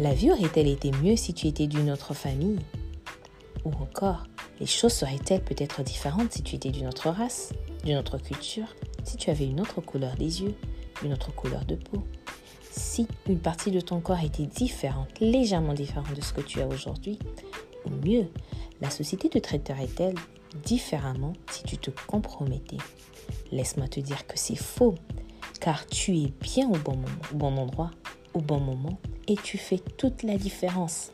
La vie aurait-elle été mieux si tu étais d'une autre famille? Ou encore, les choses seraient-elles peut-être différentes si tu étais d'une autre race, d'une autre culture, si tu avais une autre couleur des yeux, une autre couleur de peau? Si une partie de ton corps était différente, légèrement différente de ce que tu as aujourd'hui, ou mieux, la société te traiterait-elle différemment si tu te compromettais? Laisse-moi te dire que c'est faux, car tu es bien au bon, au bon endroit, au bon moment, et tu fais toute la différence.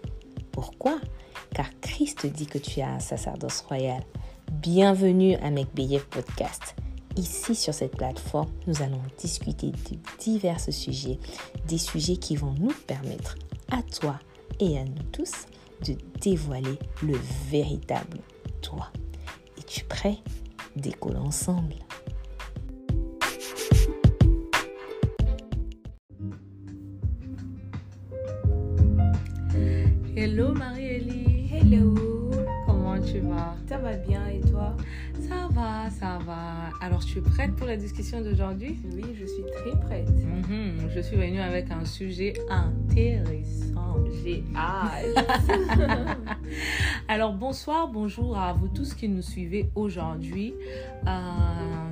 Pourquoi? Car Christ dit que tu as un sacerdoce royal. Bienvenue à McBeyev Podcast. Ici sur cette plateforme, nous allons discuter de divers sujets, des sujets qui vont nous permettre à toi et à nous tous de dévoiler le véritable toi. Es-tu prêt? Décolle ensemble. Hello Marie-Élie. Hello. Comment tu vas? Ça va bien et toi? Ça va, ça va. Alors tu es prête pour la discussion d'aujourd'hui? Oui, je suis très prête. Mhm, Je suis venue avec un sujet intéressant. J'ai hâte. Alors bonsoir, bonjour à vous tous qui nous suivez aujourd'hui. Euh,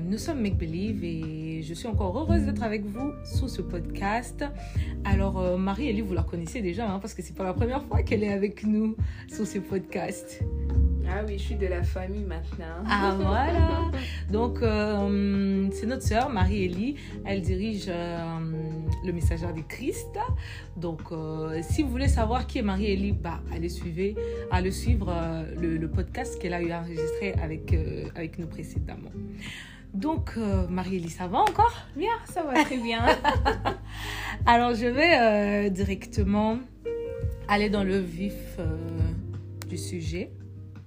nous sommes Make Believe et je suis encore heureuse d'être avec vous sur ce podcast. Alors euh, Marie-Élie, vous la connaissez déjà hein, parce que c'est pas la première fois qu'elle est avec nous sur ce podcast. ah oui, je suis de la famille maintenant. Ah voilà. Donc euh, c'est notre sœur Marie-Élie. Elle dirige euh, le Messager du Christ. Donc euh, si vous voulez savoir qui est Marie-Élie, bah allez suivre, allez suivre le, le podcast qu'elle a eu enregistré avec avec nous précédemment. Donc euh, Marie-Élie, ça va encore Bien, ça va très bien. Alors je vais euh, directement aller dans le vif euh, du sujet.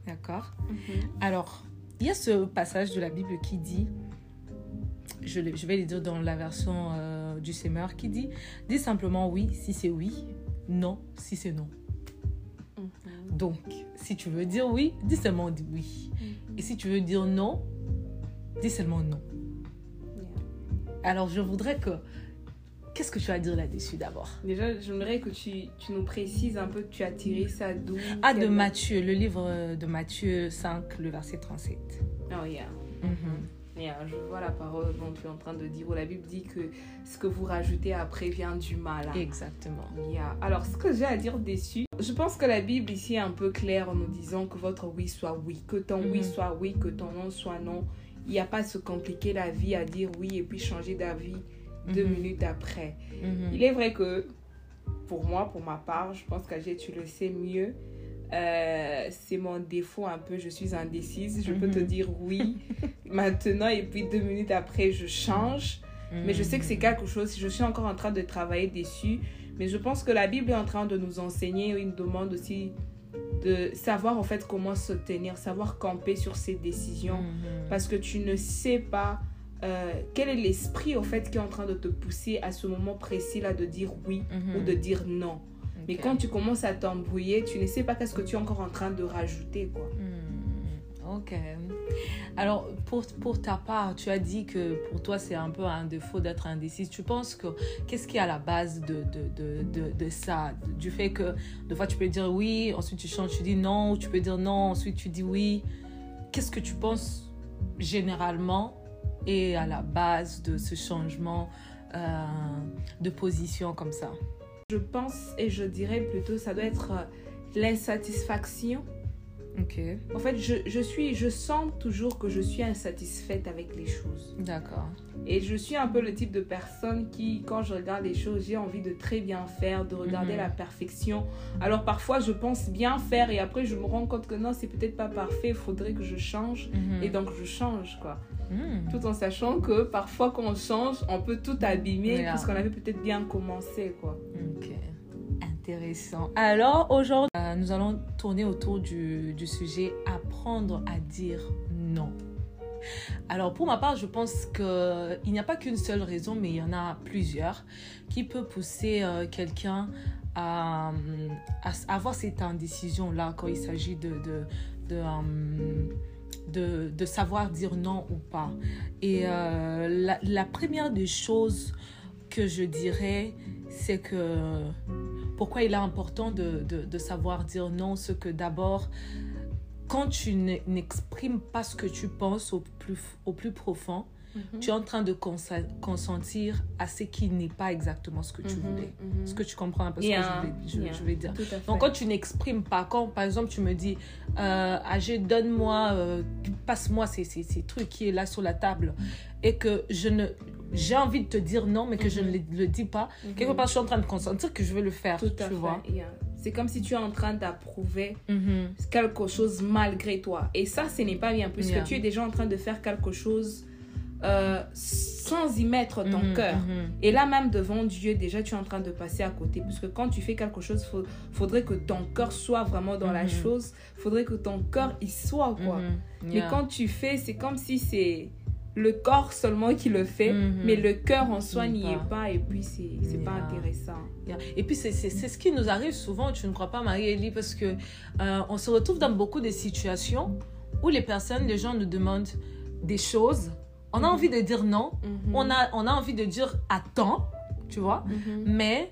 D'accord? Alors, il y a ce passage de la Bible qui dit, je, vais le dire dans la version du Semeur, qui dit, dis simplement oui si c'est oui, non si c'est non. Donc, si tu veux dire oui, dis seulement oui. Et si tu veux dire non, dis seulement non. Alors, je voudrais que... Qu'est-ce que tu as à dire là-dessus d'abord? Déjà, j'aimerais que tu, tu nous précises un peu que tu as tiré ça d'où Ah, de Matthieu, le livre de Matthieu 5, le verset 37. Oh, yeah. Mhm. Yeah, je vois la parole dont tu es en train de dire où la Bible dit que ce que vous rajoutez après vient du mal. hein. Exactement. Yeah. Alors, ce que j'ai à dire dessus, je pense que la Bible ici est un peu claire en nous disant que votre oui soit oui, que ton oui Mhm. soit oui, que ton non soit non. Il n'y a pas à se compliquer la vie à dire oui et puis changer d'avis deux Mhm. minutes après. Mhm. Il est vrai que pour moi, pour ma part, je pense que tu le sais mieux. euh, c'est mon défaut un peu, je suis indécise. Je peux te Mhm. dire oui maintenant et puis deux minutes après, je change. Mais je sais que c'est quelque chose, je suis encore en train de travailler dessus. Mais je pense que la Bible est en train de nous enseigner une demande aussi de savoir en fait comment se tenir, savoir camper sur ses décisions. Mhm. Parce que tu ne sais pas euh, quel est l'esprit en fait qui est en train de te pousser à ce moment précis là de dire oui Mhm. ou de dire non. Mais quand tu commences à t'embrouiller, tu ne sais pas qu'est-ce que tu es encore en train de rajouter quoi. Hmm, Ok. Alors, pour, pour ta part, tu as dit que pour toi, c'est un peu un défaut d'être indécise. Tu penses que qu'est-ce qui est à la base de, de, de, de, ça? Du fait que, des fois, tu peux dire oui, ensuite tu changes, tu dis non, ou tu peux dire non, ensuite tu dis oui. Qu'est-ce que tu penses généralement est à la base de ce changement euh, de position comme ça? Je pense et je dirais plutôt ça doit être euh, l'insatisfaction En fait, je, je suis, je sens toujours que je suis insatisfaite avec les choses. d'accord. Et je suis un peu le type de personne qui, quand je regarde les choses, j'ai envie de très bien faire, de regarder Mhm. la perfection. Alors parfois, je pense bien faire et après, je me rends compte que non, c'est peut-être pas parfait, il faudrait que je change. Mhm. Et donc, je change, quoi. Hmm. Tout en sachant que parfois, quand on change, on peut tout abîmer parce qu'on avait peut-être bien commencé, quoi. Ok, Alors aujourd'hui, euh, nous allons tourner autour du, sujet apprendre à dire non. Alors pour ma part, je pense qu'il n'y a pas qu'une seule raison, mais il y en a plusieurs qui peut pousser euh, quelqu'un à, avoir cette indécision-là quand il s'agit de, euh, savoir dire non ou pas. Et la première des choses que je dirais, c'est que pourquoi il est important de, de, savoir dire non, ce que d'abord, quand tu n'e- n'exprimes pas ce que tu penses au plus profond, Mhm. tu es en train de consentir à ce qui n'est pas exactement ce que tu Mhm, voulais. mhm. Est-ce que tu comprends un peu ce Yeah, que je voulais, je- yeah. je voulais dire donc quand tu n'exprimes pas, quand par exemple tu me dis, euh, Agé, donne-moi, euh, passe-moi ces, ces, ces trucs qui est là sur la table, et que je ne, j'ai envie de te dire non, mais que je ne le, le dis pas, quelque part je suis en train de consentir que je vais le faire, Tout tu à fait. vois. yeah. C'est comme si tu es en train d'approuver quelque chose malgré toi. Et ça, ce n'est pas bien, puisque Yeah. tu es déjà en train de faire quelque chose euh, sans y mettre ton Mhm, cœur. mhm. Et là même devant Dieu, déjà tu es en train de passer à côté. Puisque quand tu fais quelque chose, il faudrait que ton cœur soit vraiment dans la Mhm. chose. faudrait que ton cœur y soit, quoi. Mais Yeah. quand tu fais, c'est comme si c'est le corps seulement qui le fait, mais le cœur en soi n'y est pas. Et puis, c'est c'est pas Yeah. intéressant. Yeah. Et puis, c'est ce qui nous arrive souvent, tu ne crois pas, Marie-Élie, parce que euh, on se retrouve dans beaucoup de situations où les personnes, les gens nous demandent des choses. On a envie de dire non, Mhm. on, a, on a envie de dire attends, tu vois, Mhm. mais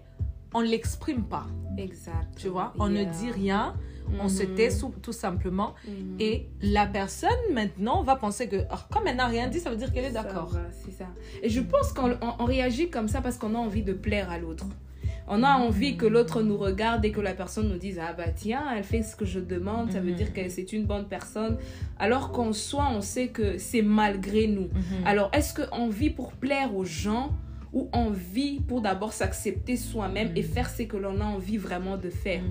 on ne l'exprime pas, Exact. tu vois. On Yeah. ne dit rien, on se Mhm. tait tout simplement. Et la personne, maintenant, va penser que ah, comme elle n'a rien dit, ça veut dire qu'elle est d'accord. C'est ça. Et je pense qu'on on- on réagit comme ça parce qu'on a envie de plaire à l'autre. On a envie que l'autre nous regarde et que la personne nous dise Ah bah tiens, elle fait ce que je demande, ça veut Mhm. dire que c'est une bonne personne. Alors qu'en soi, on sait que c'est malgré nous. Mhm. Alors est-ce qu'on vit pour plaire aux gens ou on vit pour d'abord s'accepter soi-même et Mhm. faire ce que l'on a envie vraiment de faire?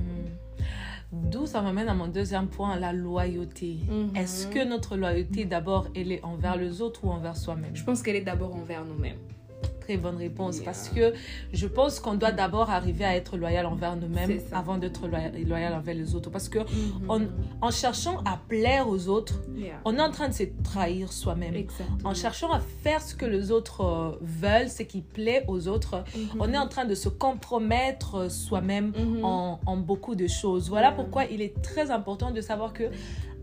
D'où ça m'amène à mon deuxième point, la loyauté. Est-ce que notre loyauté, d'abord, elle est envers les autres ou envers soi-même? Je pense qu'elle est d'abord envers nous-mêmes. Très bonne réponse. Yeah. Parce que je pense qu'on doit d'abord arriver à être loyal envers nous-mêmes avant d'être loyal, loyal envers les autres. Parce que Mhm. on- en cherchant à plaire aux autres, Yeah. on est en train de se trahir soi-même. En cherchant à faire ce que les autres euh, veulent, ce qui plaît aux autres, Mhm. on est en train de se compromettre euh, soi-même Mhm. en, en beaucoup de choses. Voilà Yeah. pourquoi il est très important de savoir que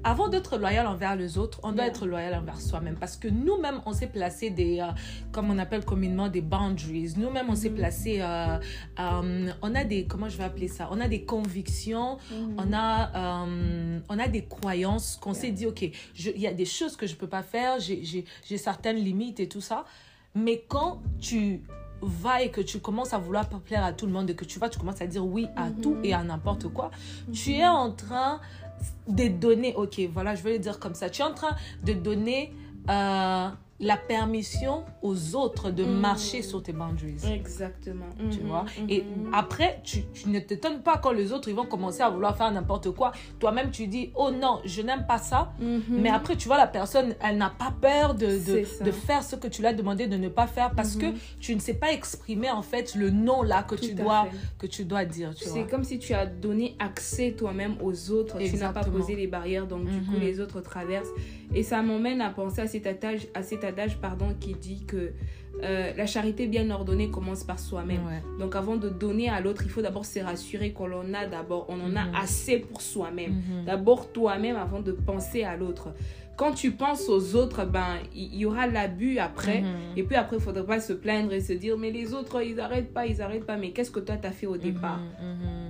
avant d'être loyal envers les autres, on doit Yeah. être loyal envers soi-même. Parce que nous-mêmes, on s'est placé des, euh, comme on appelle communément des boundaries. Nous-mêmes, on s'est Mhm. placé, euh, euh, on a des, comment je vais appeler ça? On a des convictions, Mhm. on a, euh, on a des croyances qu'on s'est dit, ok, il y a des choses que je peux pas faire, j'ai- certaines limites et tout ça. Mais quand tu vas et que tu commences à vouloir plaire à tout le monde et que tu vas, tu commences à dire oui à Mhm. tout et à n'importe quoi, tu es en train de donner, ok, voilà, je vais le dire comme ça, tu es en train de donner euh, la permission aux autres de Mhm. marcher sur tes boundaries. Exactement. Tu Mhm, vois? Et après, tu, tu ne t'étonnes pas quand les autres ils vont commencer à vouloir faire n'importe quoi. Toi-même, tu dis, oh non, je n'aime pas ça. Mhm. Mais après, tu vois, la personne, elle n'a pas peur de, de, de faire ce que tu l'as demandé de ne pas faire parce que tu ne sais pas exprimer en fait le non là que, tu Tout dois, fait. que tu dois dire. C'est comme si tu as donné accès toi-même aux autres. Tu n'as pas posé les barrières, donc du coup les autres traversent. Et ça m'emmène à penser à cet adage, à cet adage pardon, qui dit que euh, la charité bien ordonnée commence par soi-même. Ouais. Donc avant de donner à l'autre, il faut d'abord se rassurer qu'on en a d'abord, on en Mhm. a assez pour soi-même. Mhm. D'abord toi-même avant de penser à l'autre. Quand tu penses aux autres, ben il y, y aura l'abus après. Mhm. Et puis après, il faudra pas se plaindre et se dire, mais les autres, ils arrêtent pas, ils arrêtent pas. Mais qu'est-ce que toi, t'as fait au départ?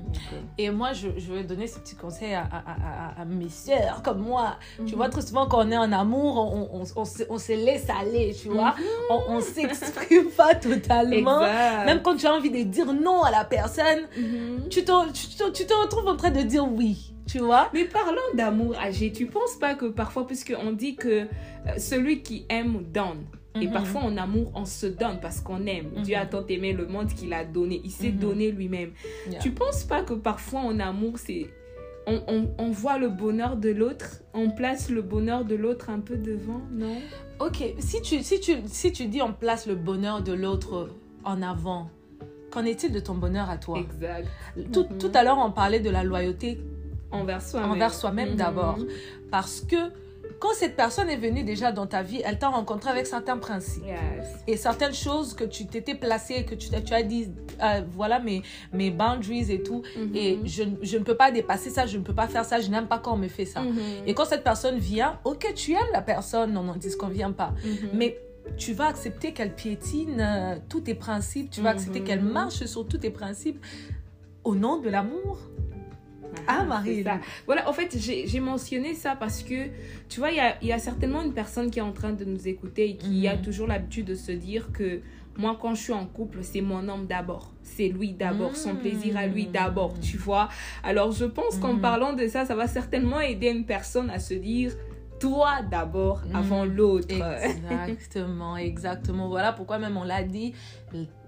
Mhm, mhm. Et moi, je, je vais donner ce petit conseil à, à, à- à- à mes sœurs comme moi. Tu Mhm. vois, très souvent, quand on est en amour, on, on, on, se, on se laisse aller, tu vois. Mhm. On, on s'exprime pas totalement. Exact. Même quand tu as envie de dire non à la personne, Mhm. tu te, tu, te- tu te retrouves en train de dire oui, tu vois. Mais parlons d'amour âgé, tu penses pas que parfois, puisqu'on dit que euh, celui qui aime donne. Et Mhm. parfois en amour, on se donne parce qu'on aime. Dieu a Mhm. tant aimé le monde qu'il a donné. Il s'est Mhm. donné lui-même. Yeah. Tu penses pas que parfois en amour, c'est... On, on, on voit le bonheur de l'autre, on place le bonheur de l'autre un peu devant, non? Ok, si tu, si, tu, si tu dis on place le bonheur de l'autre en avant, qu'en est-il de ton bonheur à toi? Exact. tout, Mhm. tout à l'heure, on parlait de la loyauté Envers soi-même. envers soi-même Mhm. d'abord. Parce que quand cette personne est venue déjà dans ta vie, elle t'a rencontré avec certains principes. Yes. Et certaines choses que tu t'étais placé, que tu, tu as dit, euh, voilà mes, mes boundaries et tout. Mhm. Et je, je ne peux pas dépasser ça, je ne peux pas faire ça, je n'aime pas quand on me fait ça. Mhm. Et quand cette personne vient, ok, tu aimes la personne, on n'en dit qu'on vient pas. Mhm. Mais tu vas accepter qu'elle piétine euh, tous tes principes, tu vas accepter qu'elle marche sur tous tes principes. au nom de l'amour. Ah, Marie. Voilà, en fait, j'ai mentionné ça parce que, tu vois, il y a, il y a certainement une personne qui est en train de nous écouter et qui a Mhm. toujours l'habitude de se dire que moi, quand je suis en couple, c'est mon homme d'abord. C'est lui d'abord, son Mhm. plaisir à lui d'abord, tu vois. Alors, je pense qu'en Mhm. parlant de ça, ça va certainement aider une personne à se dire, toi d'abord avant Mhm. l'autre. Exactement, exactement. Voilà pourquoi même on l'a dit,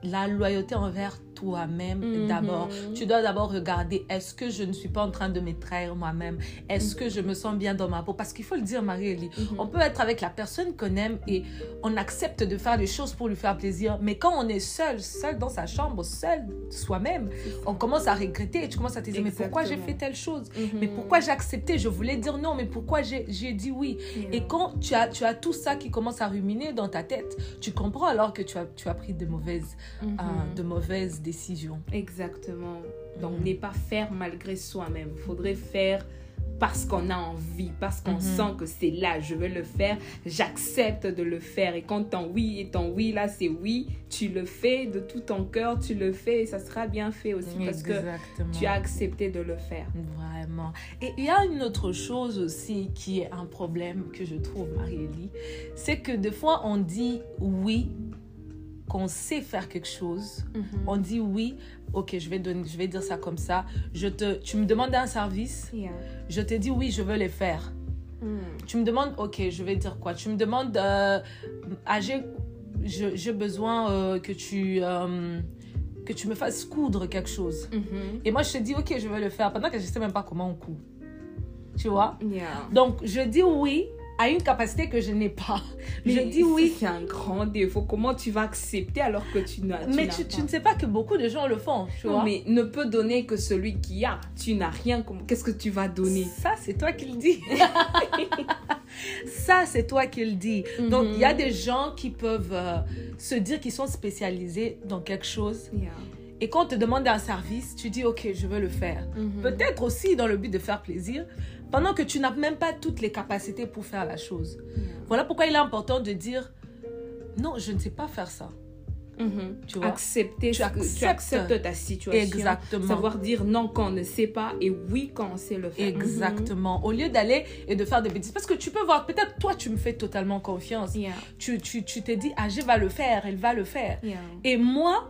la loyauté envers toi-même Mhm. d'abord. Tu dois d'abord regarder, est-ce que je ne suis pas en train de me trahir moi-même? Est-ce que je me sens bien dans ma peau? Parce qu'il faut le dire, Marie-Élie, Mhm. on peut être avec la personne qu'on aime et on accepte de faire des choses pour lui faire plaisir. Mais quand on est seul, seul dans sa chambre, seul soi-même, on commence à regretter et tu commences à te dire, mais pourquoi j'ai fait telle chose? Mhm. Mais pourquoi j'ai accepté? Je voulais dire non, mais pourquoi j'ai j'ai dit oui? Et quand tu as, tu as tout ça qui commence à ruminer dans ta tête, tu comprends alors que tu as, tu as pris de mauvaises, Mhm. euh, de mauvaises décisions. Exactement. Donc, Mhm. n'est pas faire malgré soi-même. Il faudrait faire parce qu'on a envie, parce qu'on Mhm. sent que c'est là, je veux le faire, j'accepte de le faire. Et quand ton oui est ton oui, là, c'est oui, tu le fais de tout ton cœur, tu le fais et ça sera bien fait aussi parce que tu as accepté de le faire. Vraiment. Et il y a une autre chose aussi qui est un problème que je trouve, Marie-Élie, c'est que des fois on dit oui, qu'on sait faire quelque chose, on dit oui, ok, je vais, donner, je vais dire ça comme ça, je te, tu me demandes un service, Yeah. je te dis oui, je veux le faire. Mm. Tu me demandes, ok, je vais dire quoi? Tu me demandes, euh, ah, j'ai je- j'ai besoin euh, que, tu, euh, que tu me fasses coudre quelque chose. Mhm. Et moi, je te dis, ok, je vais le faire pendant que je ne sais même pas comment on coud. Tu vois? Yeah. Donc, je dis oui à une capacité que je n'ai pas. je Mais dis oui. C'est un grand défaut. Comment tu vas accepter alors que tu n'as Mais tu, ne sais pas que beaucoup de gens le font, tu Non, vois. mais ne peut donner que celui qui a. Tu n'as rien. Qu'est-ce que tu vas donner? Ça, c'est toi qui le dis. Ça, c'est toi qui le dis. Donc, il y a Mhm. des gens qui peuvent euh, se dire qu'ils sont spécialisés dans quelque chose. Yeah. Et quand on te demande un service, tu dis, OK, je veux le faire. Mhm. Peut-être aussi dans le but de faire plaisir, pendant que tu n'as même pas toutes les capacités pour faire la chose. Yeah. Voilà pourquoi il est important de dire, non, je ne sais pas faire ça. Mhm. Tu vois? Accepter Tu tu acceptes. ta situation Exactement. savoir dire non quand on ne sait pas et oui quand on sait le faire Exactement. Au lieu d'aller et de faire des bêtises. Parce que tu peux voir, peut-être toi, tu me fais totalement confiance. Yeah. Tu, tu, tu t'es dit, ah, je va le faire, elle va le faire. Yeah. Et moi,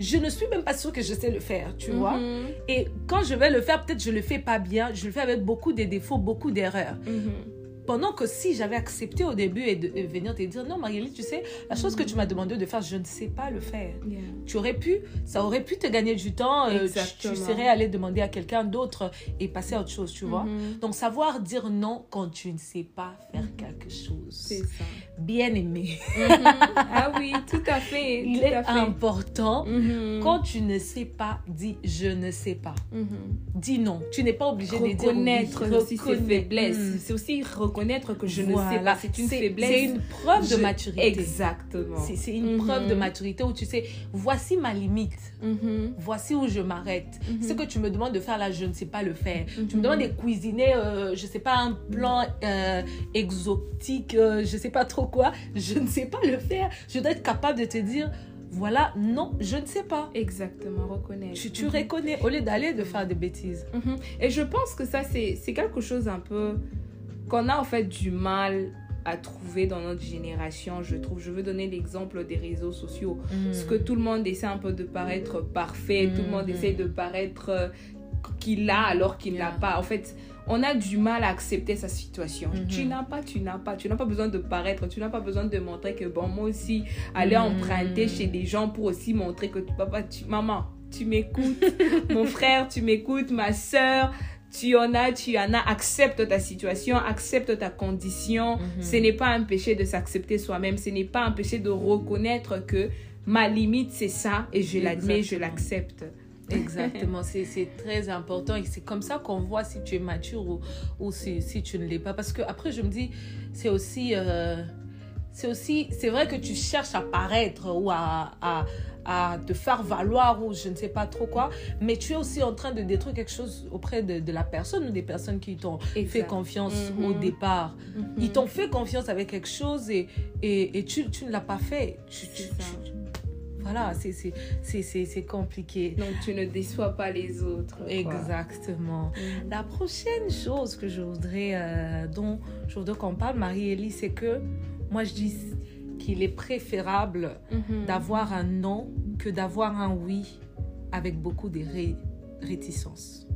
je ne suis même pas sûre que je sais le faire, tu vois. Mhm. Et quand je vais le faire, peut-être je le fais pas bien, je le fais avec beaucoup de défauts, beaucoup d'erreurs. Mhm. Pendant que si j'avais accepté au début et de et venir te dire, non, Marie-Élie, tu sais, la chose que tu m'as demandé de faire, je ne sais pas le faire. Yeah. Tu aurais pu, ça aurait pu te gagner du temps, euh, tu, serais allé demander à quelqu'un d'autre et passer à autre chose, tu vois. Mhm. Donc, savoir dire non quand tu ne sais pas faire quelque chose. C'est ça. Bien aimé. Mhm. Ah oui, tout à fait. Il tout est à fait. important. Mhm. Quand tu ne sais pas, dis je ne sais pas. Dis non. Tu n'es pas obligé de dire reconnaître aussi ses faiblesses. Mm. C'est aussi reconnaître que je ne sais pas. C'est une faiblesse. C'est une preuve de maturité. Exactement. C'est une Mhm. preuve de maturité où tu sais, voici ma limite. Mhm. Voici où je m'arrête. Mhm. Ce que tu me demandes de faire là, je ne sais pas le faire. Tu Mhm. me demandes de cuisiner, euh, je sais pas, un plan euh, exotique, euh, je sais pas trop quoi. Je ne sais pas le faire. Je dois être capable de te dire, voilà, non, je ne sais pas. Exactement, reconnaître. Tu, tu Mhm. reconnais au lieu d'aller de faire des bêtises. Mhm. Et je pense que ça, c'est quelque chose un peu qu'on a en fait du mal à trouver dans notre génération, je trouve. Je veux donner l'exemple des réseaux sociaux. Parce que tout le monde essaie un peu de paraître parfait, tout le monde Mhm. essaie de paraître euh, qu'il a alors qu'il Yeah. n'a pas. En fait, on a du mal à accepter sa situation. Mhm. Tu n'as pas, tu n'as pas. Tu n'as pas besoin de paraître, tu n'as pas besoin de montrer que, bon, moi aussi, aller Mhm. emprunter chez des gens pour aussi montrer que papa, tu, maman, tu m'écoutes, mon frère, tu m'écoutes, ma soeur. Tu en as, tu en as, accepte ta situation, accepte ta condition. Mhm. Ce n'est pas un péché de s'accepter soi-même, ce n'est pas un péché de reconnaître que ma limite c'est ça et je l'admets, je l'accepte. Exactement, c'est c'est très important et c'est comme ça qu'on voit si tu es mature ou, ou si, si tu ne l'es pas. Parce que après, je me dis, c'est aussi, euh, c'est aussi, c'est vrai que tu cherches à paraître ou à, à, à te faire valoir ou je ne sais pas trop quoi, mais tu es aussi en train de détruire quelque chose auprès de, de la personne ou des personnes qui t'ont fait confiance au départ. Mhm. Ils t'ont fait confiance avec quelque chose et, et, et tu, tu ne l'as pas fait. Tu, tu- voilà, c'est- c'est- c'est c'est- c'est compliqué. Donc tu ne déçois pas les autres. quoi. Exactement. Mhm. La prochaine chose que je voudrais, euh, dont je voudrais qu'on parle, Marie-Élie, c'est que moi je dis qu'il est préférable Mhm. d'avoir un non que d'avoir un oui avec beaucoup de ré- réticences.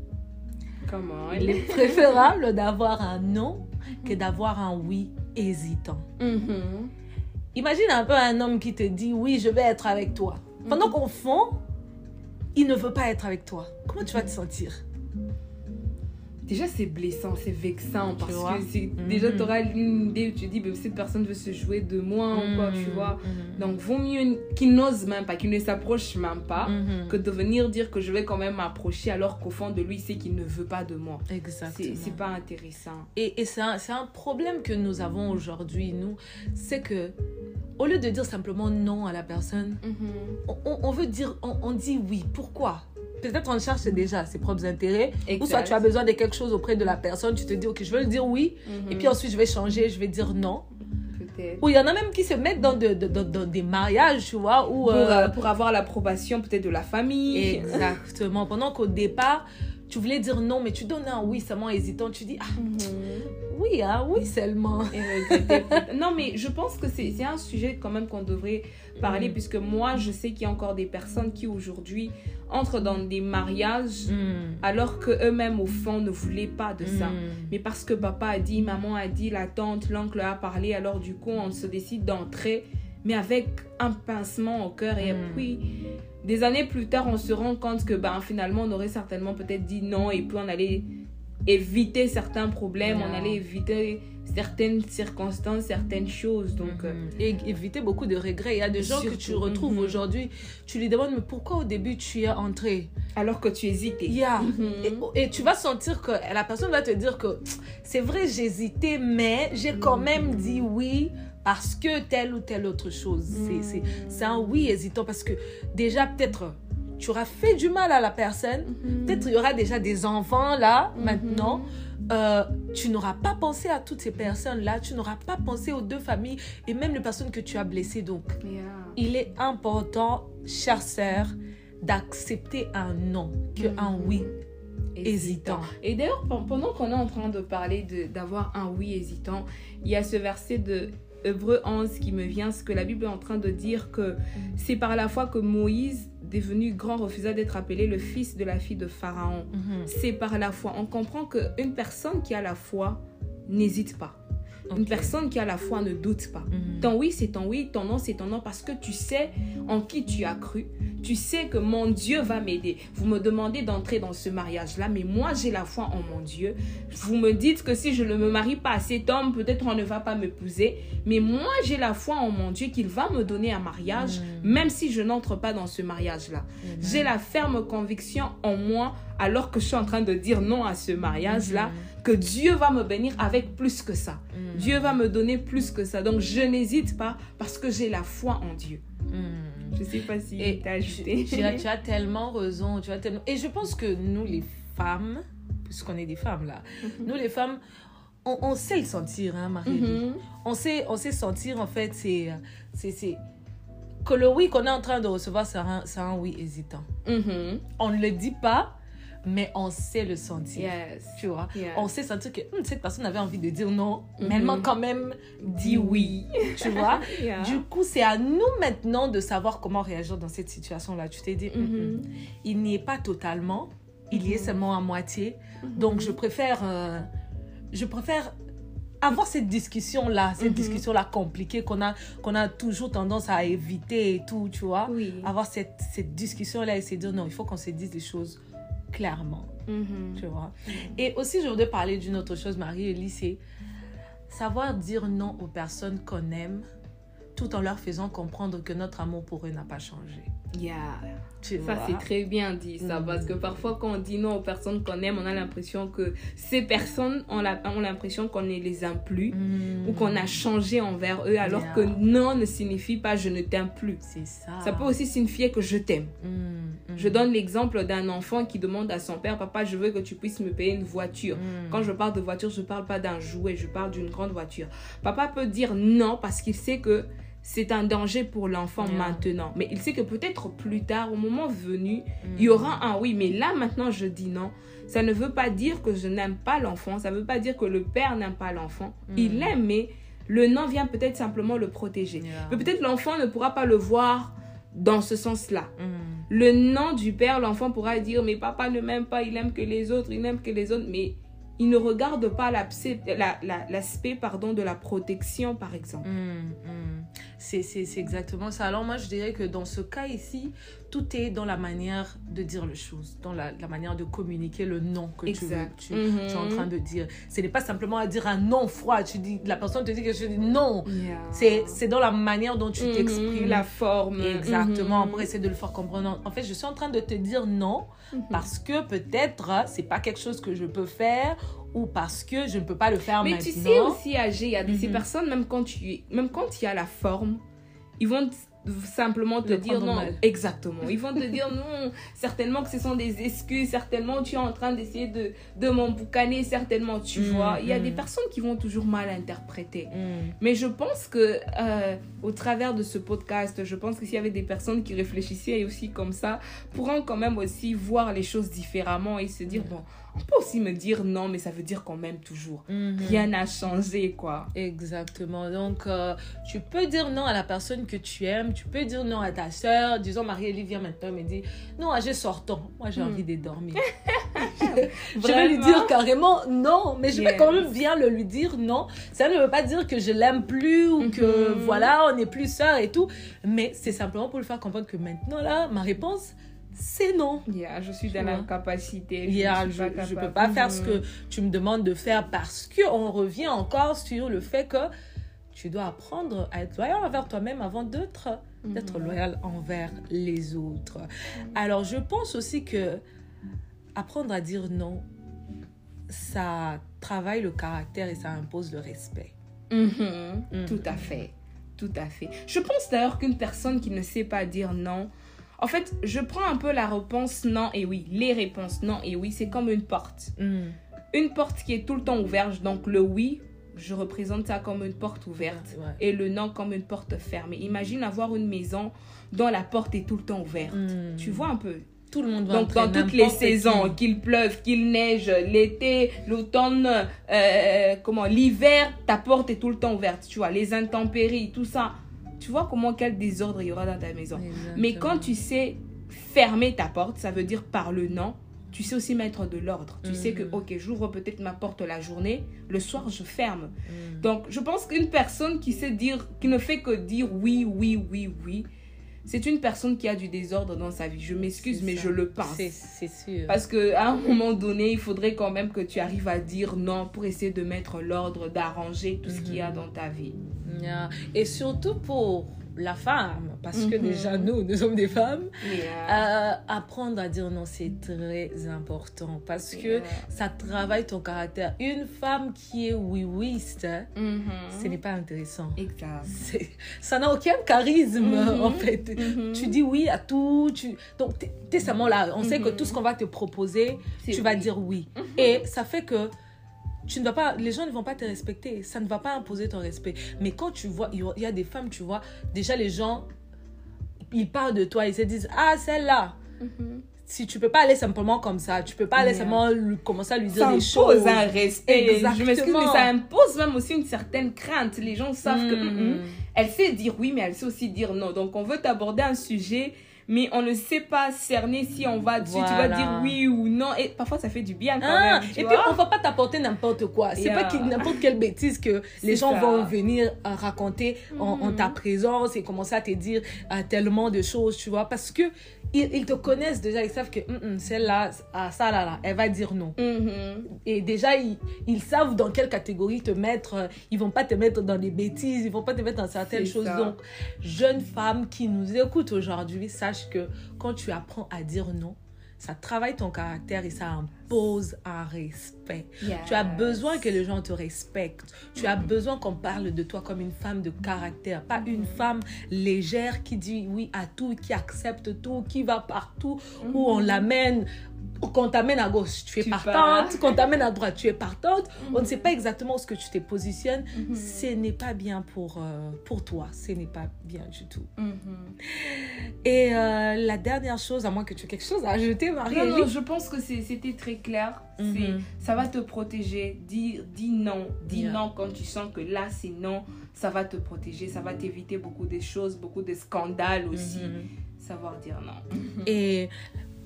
Comment Il est préférable d'avoir un non que d'avoir un oui hésitant. Mhm. Imagine un peu un homme qui te dit oui, je vais être avec toi. Pendant qu'au fond, il ne veut pas être avec toi. Comment tu vas te sentir? Déjà, c'est blessant, c'est vexant parce que c'est- Mhm. déjà, tu auras une idée où tu dis, ben, cette personne veut se jouer de moi ou quoi, tu Mhm, vois? mhm. Donc, vaut mieux qu'il n'ose même pas, qu'il ne s'approche même pas, que de venir dire que je vais quand même m'approcher alors qu'au fond de lui, c'est qu'il ne veut pas de moi. Exactement. C'est c'est pas intéressant. Et, et c'est un, c'est un problème que nous avons aujourd'hui, nous. C'est que, au lieu de dire simplement non à la personne, on, on- on veut dire, on, on dit oui. Pourquoi? Peut-être on cherche déjà ses propres intérêts. Ou soit Exact. tu as besoin de quelque chose auprès de la personne, tu te dis, ok, je le dire oui. Mhm. Et puis ensuite, je vais changer, je vais dire non. Ou il y en a même qui se mettent dans, de- de- dans- dans des mariages, tu vois, où... Pour, euh, euh, pour avoir l'approbation peut-être de la famille. Exactement. Pendant qu'au départ, tu voulais dire non, mais tu donnes un oui seulement hésitant. Tu dis, ah, Mhm. Oui, hein, oui seulement. Plus- non, mais je pense que c'est un sujet quand même qu'on devrait parler, Mm. puisque moi, je sais qu'il y a encore des personnes qui aujourd'hui entrent dans des mariages Mm. alors qu'eux-mêmes, au fond, ne voulaient pas de ça. Mm. Mais parce que papa a dit, maman a dit, la tante, l'oncle a parlé, alors du coup, on se décide d'entrer, mais avec un pincement au cœur. Et puis, des années plus tard, on se rend compte que ben, finalement, on aurait certainement peut-être dit non, et puis on allait éviter certains problèmes, on allait éviter certaines circonstances, certaines choses. Donc, euh, Mhm. Et éviter beaucoup de regrets. Il y a des gens que tu retrouves mhm. aujourd'hui, tu lui demandes, mais pourquoi au début tu es entré alors que tu hésitais. Yeah. Mhm. Et, et tu vas sentir que la personne va te dire que c'est vrai, j'hésitais, mais j'ai quand même dit oui parce que telle ou telle autre chose. C'est- C'est c'est un oui hésitant parce que déjà, peut-être, tu auras fait du mal à la personne. Mhm. Peut-être il y aura déjà des enfants là, Mhm. maintenant. Euh, tu n'auras pas pensé à toutes ces personnes-là. Tu n'auras pas pensé aux deux familles et même les personnes que tu as blessées. Donc, Yeah. il est important, chère sœur, d'accepter un non que un Mhm. oui hésitant. Et d'ailleurs, pen- pendant qu'on est en train de parler de- d'avoir un oui hésitant, il y a ce verset de Hébreu 11 qui me vient, ce que la Bible est en train de dire que c'est par la foi que Moïse, devenu grand, refusa d'être appelé le fils de la fille de Pharaon. Mhm. C'est par la foi. On comprend qu'une personne qui a la foi n'hésite pas. Une personne qui a la foi ne doute pas. Mhm. Ton oui, c'est ton oui, ton non, c'est ton non, parce que tu sais en qui tu as cru. Tu sais que mon Dieu va m'aider. Vous me demandez d'entrer dans ce mariage-là, mais moi, j'ai la foi en mon Dieu. Vous me dites que si je ne me marie pas à cet homme, peut-être on ne va pas m'épouser. Mais moi, j'ai la foi en mon Dieu qu'il va me donner un mariage, Mm. même si je n'entre pas dans ce mariage-là. J'ai la ferme conviction en moi, alors que je suis en train de dire non à ce mariage-là, que Dieu va me bénir avec plus que ça. Mhm. Dieu va me donner plus que ça. Donc je n'hésite pas parce que j'ai la foi en Dieu. Mhm. Je sais pas si Et t'as ajouté. tu, tu as, tu as tellement raison. Tu as tellement... Et je pense que nous, les femmes, puisqu'on est des femmes là, nous, les femmes, on, on sait le sentir, hein, marie Mhm. on, sait, on sait sentir, en fait, c'est... Que le oui qu'on est en train de recevoir, c'est un, oui hésitant. Mhm. On ne le dit pas, mais on sait le sentir. Yes. Tu vois Yes. On sait sentir que hum, cette personne avait envie de dire non, mais Mhm. elle m'a quand même dit oui. tu vois Yeah. Du coup, c'est à nous maintenant de savoir comment réagir dans cette situation-là. Tu t'es dit, hum, il n'y est pas totalement, il y est seulement à moitié. Donc, je préfère, euh, je préfère avoir cette discussion-là, cette Mhm. discussion-là compliquée qu'on a, qu'on a toujours tendance à éviter et tout, tu vois. Oui. Avoir cette, cette discussion-là et se dire, non, il faut qu'on se dise les choses clairement, Mhm. tu vois. Et aussi, je voudrais parler d'une autre chose, Marie-Élie, c'est savoir dire non aux personnes qu'on aime tout en leur faisant comprendre que notre amour pour eux n'a pas changé. Yeah. Tu Ça, c'est très bien dit, ça. Mhm. Parce que parfois, quand on dit non aux personnes qu'on aime, on a l'impression que ces personnes ont l'impression qu'on ne les aime plus Mm. ou qu'on a changé envers eux, alors Yeah. que non ne signifie pas je ne t'aime plus. C'est ça. Ça peut aussi signifier que je t'aime. Mm, mm. Je donne l'exemple d'un enfant qui demande à son père, papa, je veux que tu puisses me payer une voiture. Mm. Quand je parle de voiture, je parle pas d'un jouet, je parle d'une grande voiture. Papa peut dire non parce qu'il sait que c'est un danger pour l'enfant Yeah. maintenant. Mais il sait que peut-être plus tard, au moment venu, Mm. il y aura un oui. Mais là, maintenant, je dis non. Ça ne veut pas dire que je n'aime pas l'enfant. Ça ne veut pas dire que le père n'aime pas l'enfant. Mm. Il l'aime, mais le non vient peut-être simplement le protéger. Yeah. Mais peut-être l'enfant ne pourra pas le voir dans ce sens-là. Mm. Le nom du père, l'enfant pourra dire mais papa ne m'aime pas, il aime que les autres, il n'aime que les autres, mais il ne regarde pas l'aspect la, pardon de la protection par exemple. Mm, mm. C'est c'est- c'est exactement ça. Alors moi, je dirais que dans ce cas ici, tout est dans la manière de dire les choses, dans la, la manière de communiquer le non que tu, veux, es en train de dire. Ce n'est pas simplement à dire un non froid. Tu dis, la personne te dit que je dis non. C'est c'est dans la manière dont tu Mhm, t'exprimes. la forme. Exactement, Mhm. pour essayer de le faire comprendre. En fait, je suis en train de te dire non Mhm. parce que peut-être euh, c'est pas quelque chose que je peux faire ou parce que je ne peux pas le faire Mais maintenant. tu sais aussi, âgé, il y a Mhm. personnes, même quand, tu, même quand il y a la forme, ils vont simplement te Le dire non. mal. Exactement. Ils vont te dire non. Certainement que ce sont des excuses. Certainement, tu es en train d'essayer de, de m'emboucaner. Certainement, tu Mhm, vois. Il y a mhm. des personnes qui vont toujours mal interpréter. Mm. Mais je pense que euh, au travers de ce podcast, je pense que s'il y avait des personnes qui réfléchissaient aussi comme ça, pourront quand même aussi voir les choses différemment et se dire bon, on peut aussi me dire non, mais ça veut dire qu'on m'aime toujours. Mhm. Rien n'a changé, quoi. Exactement. Donc, euh, tu peux dire non à la personne que tu aimes. Tu peux dire non à ta soeur. Disons, Marie-Élie vient maintenant me dit Non, j'ai sortant. Moi, j'ai Hmm. envie de dormir. je vais lui dire carrément non. Mais je vais quand même bien le lui dire non. Ça ne veut pas dire que je l'aime plus ou que Mhm. voilà, on n'est plus sœurs et tout. Mais c'est simplement pour le faire comprendre que maintenant, là, ma réponse, c'est non. Yeah, je suis dans l'incapacité. Yeah, je ne peux pas faire ce que Mhm. tu me demandes de faire parce que on revient encore sur le fait que tu dois apprendre à être loyal envers toi-même avant d'être d'être Mhm. loyal envers les autres. Alors je pense aussi que apprendre à dire non, ça travaille le caractère et ça impose le respect. Mhm. Mhm. Tout à fait. Tout à fait. Je pense d'ailleurs qu'une personne qui ne sait pas dire non, en fait, je prends un peu la réponse non et oui. Les réponses non et oui, c'est comme une porte. Mm. Une porte qui est tout le temps ouverte. Donc le oui, je représente ça comme une porte ouverte. Ouais. Et le non comme une porte fermée. Imagine avoir une maison dont la porte est tout le temps ouverte. Mm. Tu vois un peu? Tout le monde va Donc, dans toutes les saisons, qu'il pleuve, qu'il neige, l'été, l'automne, euh, comment, l'hiver, ta porte est tout le temps ouverte. Tu vois, les intempéries, tout ça. Tu vois comment, quel désordre il y aura dans ta maison. Mais quand tu sais fermer ta porte, ça veut dire par le non, tu sais aussi mettre de l'ordre. Tu sais que, Mhm. ok, j'ouvre peut-être ma porte la journée, le soir, je ferme. Mm. Donc, je pense qu'une personne qui sait dire, qui ne fait que dire oui, oui, oui, oui, c'est une personne qui a du désordre dans sa vie. Je m'excuse, mais je le pense. C'est sûr. Parce que à un moment donné, il faudrait quand même que tu arrives à dire non pour essayer de mettre l'ordre, d'arranger tout ce qu'il y a Mhm. dans ta vie. Yeah. Et surtout pour la femme, parce que Mhm. déjà nous, nous sommes des femmes, Yeah. euh, apprendre à dire non, c'est très important parce que ça travaille ton caractère. Une femme qui est oui-wiste, Mhm. ce n'est pas intéressant. Exact. Ça n'a aucun charisme, Mhm. en fait. Tu dis oui à tout. Tu... Donc, t'es t'es seulement là. On sait que tout ce qu'on va te proposer, tu vas oui. Dire oui. Et ça fait que tu ne vas pas, les gens ne vont pas te respecter. Ça ne va pas imposer ton respect. Mais quand tu vois, il y a- des femmes, tu vois, déjà les gens, ils parlent de toi, ils se disent, ah, celle-là. Mhm. Si tu peux pas aller simplement comme ça, tu peux pas aller Yeah. simplement lui- commencer à lui dire Ça des choses. impose un respect. Je m'excuse, Exactement. mais ça impose même aussi une certaine crainte. Les gens savent que Mm. mhm, elle sait dire oui, mais elle sait aussi dire non. Donc, on veut t'aborder un sujet, mais on ne sait pas cerner si on va dessus. Tu vas dire oui ou non. Et parfois, ça fait du bien quand Ah, même. tu et puis on va pas t'apporter n'importe quoi. C'est Yeah. pas n'importe quelle bêtise que les gens ça. vont venir euh, raconter en, en ta présence et commencer à te dire euh, tellement de choses, tu vois, parce que ils, ils te connaissent déjà, ils savent que Hum, hum, celle-là, ah, ça là là, elle va dire non. Mhm. Et déjà ils, ils savent dans quelle catégorie te mettre. euh, Ils vont pas te mettre dans des bêtises, ils vont pas te mettre dans certaines choses. ça. Donc, jeune femme qui nous écoute aujourd'hui, sache que quand tu apprends à dire non, ça travaille ton caractère et ça impose un respect. Tu as besoin que les gens te respectent. Tu as besoin qu'on parle de toi comme une femme de caractère, pas une femme légère qui dit oui à tout, qui accepte tout, qui va partout, où on l'amène Quand on t'amène à gauche, tu es Tu partante. pars. Quand on t'amène à droite, tu es partante. On ne sait pas exactement où ce que tu te positionnes. Ce n'est pas bien pour, euh, pour toi. Ce n'est pas bien du tout. Et euh, la dernière chose, à moins que tu aies quelque chose à ajouter, Non, non, Marie-Élie. je pense que c'était très clair. C'est- Mhm. Ça va te protéger. Dis, dis non. Dis Yeah. non quand tu sens que là, c'est non. Ça va te protéger. Ça va t'éviter beaucoup de choses, beaucoup de scandales aussi. Mhm. Savoir dire non. Et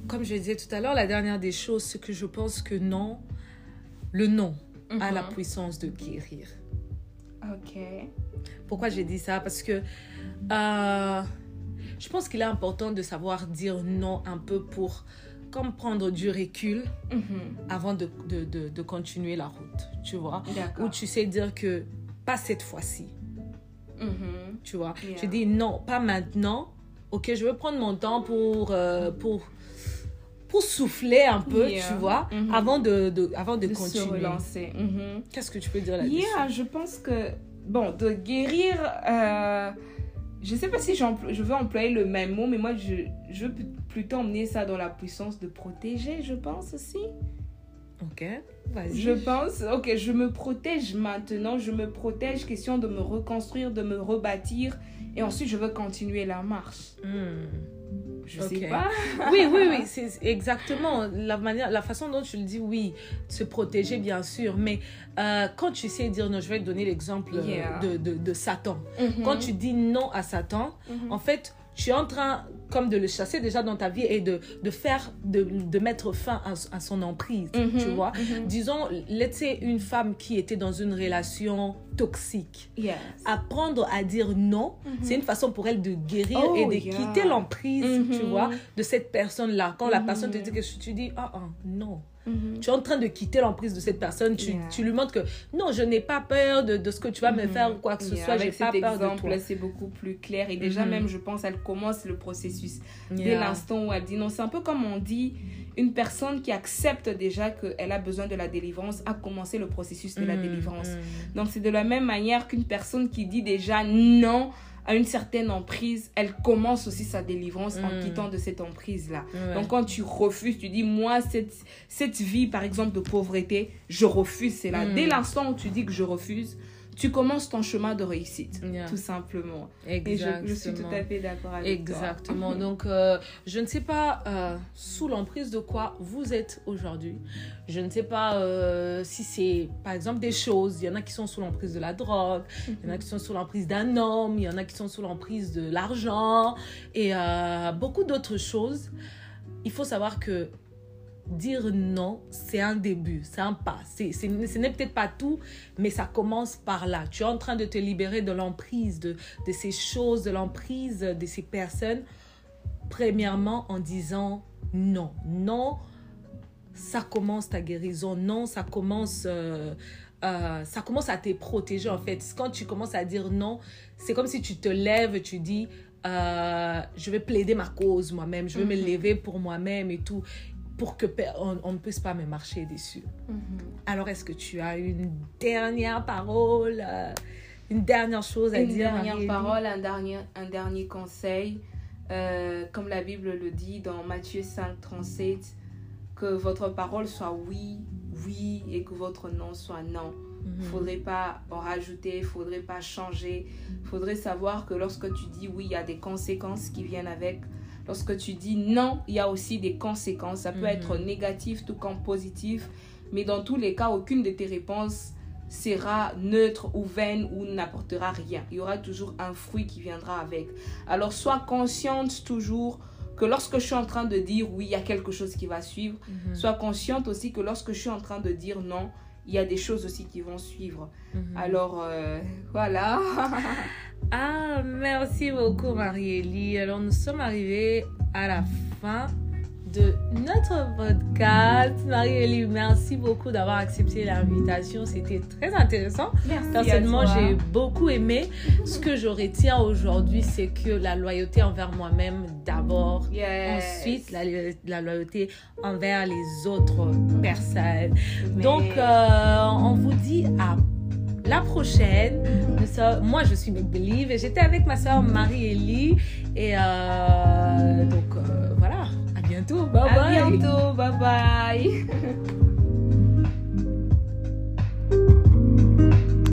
comme je disais tout à l'heure, la dernière des choses, c'est que je pense que non, le non a la Mhm. puissance de guérir. Ok. Pourquoi j'ai dit ça? Parce que euh, je pense qu'il est important de savoir dire non un peu pour comme prendre du recul Mhm. avant de, de, de, de continuer la route, tu vois. D'accord. tu sais dire que pas cette fois-ci, Mhm. tu vois. Yeah. Je dis non, pas maintenant. Ok, je vais prendre mon temps pour, euh, pour, pour souffler un peu, Yeah. tu vois, Mhm. avant de, de- avant de, continuer. Qu'est-ce que tu peux dire là-dessus? Yeah, je pense que, bon, de guérir, euh, je sais pas si je veux employer le même mot, mais moi, je, je veux plutôt emmener ça dans la puissance de protéger, je pense aussi. Ok, vas-y. Je pense, ok, je me protège maintenant, je me protège, question de me reconstruire, de me rebâtir, et ensuite, je veux continuer la marche. Hmm. Je Ok. sais pas. Oui, oui, oui, c'est exactement la manière, la façon dont tu le dis, oui, se protéger bien sûr, mais euh, quand tu sais dire non, je vais te donner l'exemple euh, Yeah. de, de, de Satan. Mhm. Quand tu dis non à Satan, Mhm. en fait, tu es en train comme de le chasser déjà dans ta vie et de, de faire, de, de mettre fin à, à son emprise, Mhm. tu vois. Mhm. Disons, let's say une femme qui était dans une relation toxique. Yes. Apprendre à dire non, c'est une façon pour elle de guérir Oh, et de yeah. quitter l'emprise, tu Mhm. vois, de cette personne-là. Quand la Mhm. personne te dit que tu dis, ah, ah, non. Mhm. Tu es en train de quitter l'emprise de cette personne. Tu, Yeah. tu lui montres que non, je n'ai pas peur de, de ce que tu vas me Mhm. faire ou quoi que ce Yeah, soit. J'ai pas peur de toi. exemple, c'est beaucoup plus clair. Et déjà, Mhm. même, je pense, elle commence le processus dès l'instant où elle dit non. C'est un peu comme on dit, une personne qui accepte déjà qu'elle a besoin de la délivrance a commencé le processus de la Mhm. délivrance. Mhm. Donc, c'est de la même manière qu'une personne qui dit déjà non à une certaine emprise, elle commence aussi sa délivrance en Mhm. quittant de cette emprise-là. Ouais. Donc, quand tu refuses, tu dis, moi, cette, cette vie, par exemple, de pauvreté, je refuse. C'est là. Mm. Dès l'instant où tu dis que je refuse, tu commences ton chemin de réussite, Yeah. tout simplement. Et je, Exactement. je suis tout à fait d'accord avec Exactement. Donc, euh, je ne sais pas euh, sous l'emprise de quoi vous êtes aujourd'hui. Je ne sais pas euh, si c'est, par exemple, des choses. Il y en a qui sont sous l'emprise de la drogue, il y en a qui sont sous l'emprise d'un homme, il y en a qui sont sous l'emprise de l'argent et beaucoup d'autres choses. Il faut savoir que dire non, c'est un début, c'est un pas. C'est, c'est- ce n'est peut-être pas tout, mais ça commence par là. Tu es en train de te libérer de l'emprise, de, de ces choses, de l'emprise de ces personnes. Premièrement, en disant non. Non, ça commence ta guérison. Non, ça commence, euh, euh, ça commence à te protéger en fait. Quand tu commences à dire non, c'est comme si tu te lèves, tu dis, euh, je vais plaider ma cause moi-même, je vais me Mhm. lever pour moi-même et tout, pour que on, on ne puisse pas me marcher dessus. toi. Alors, est-ce que tu as une dernière parole, euh, une dernière chose à Une dire dernière Marie-Élie parole, un dernier, un dernier conseil. Euh, comme la Bible le dit dans Matthieu 5, 37, que votre parole soit oui, oui, et que votre non soit non. Mhm. faudrait pas en rajouter, faudrait pas changer. faudrait savoir que lorsque tu dis oui, il y a des conséquences qui viennent avec. Lorsque tu dis non, il y a aussi des conséquences. Ça peut Mhm. être négatif tout comme positif. Mais dans tous les cas, aucune de tes réponses sera neutre ou vaine ou n'apportera rien. Il y aura toujours un fruit qui viendra avec. Alors sois consciente toujours que lorsque je suis en train de dire oui, il y a quelque chose qui va suivre. Mhm. Sois consciente aussi que lorsque je suis en train de dire non, il y a des choses aussi qui vont suivre. Mhm. Alors, euh, voilà. Ah, merci beaucoup Marie-Élie. Alors nous sommes arrivés à la fin de notre podcast. Marie-Élie, merci beaucoup d'avoir accepté l'invitation. C'était très intéressant. Merci. Personnellement, j'ai beaucoup aimé. Ce que je retiens aujourd'hui, c'est que la loyauté envers moi-même d'abord. Yes. Ensuite, la, la loyauté envers les autres personnes. Mais- Donc, euh, on vous dit à la prochaine. Nous sommes- moi, je suis Make Believe et j'étais avec ma soeur Marie-Élie. Et euh, donc, euh, voilà, à bientôt. bientôt. Bye À bye. bientôt. Bye bye.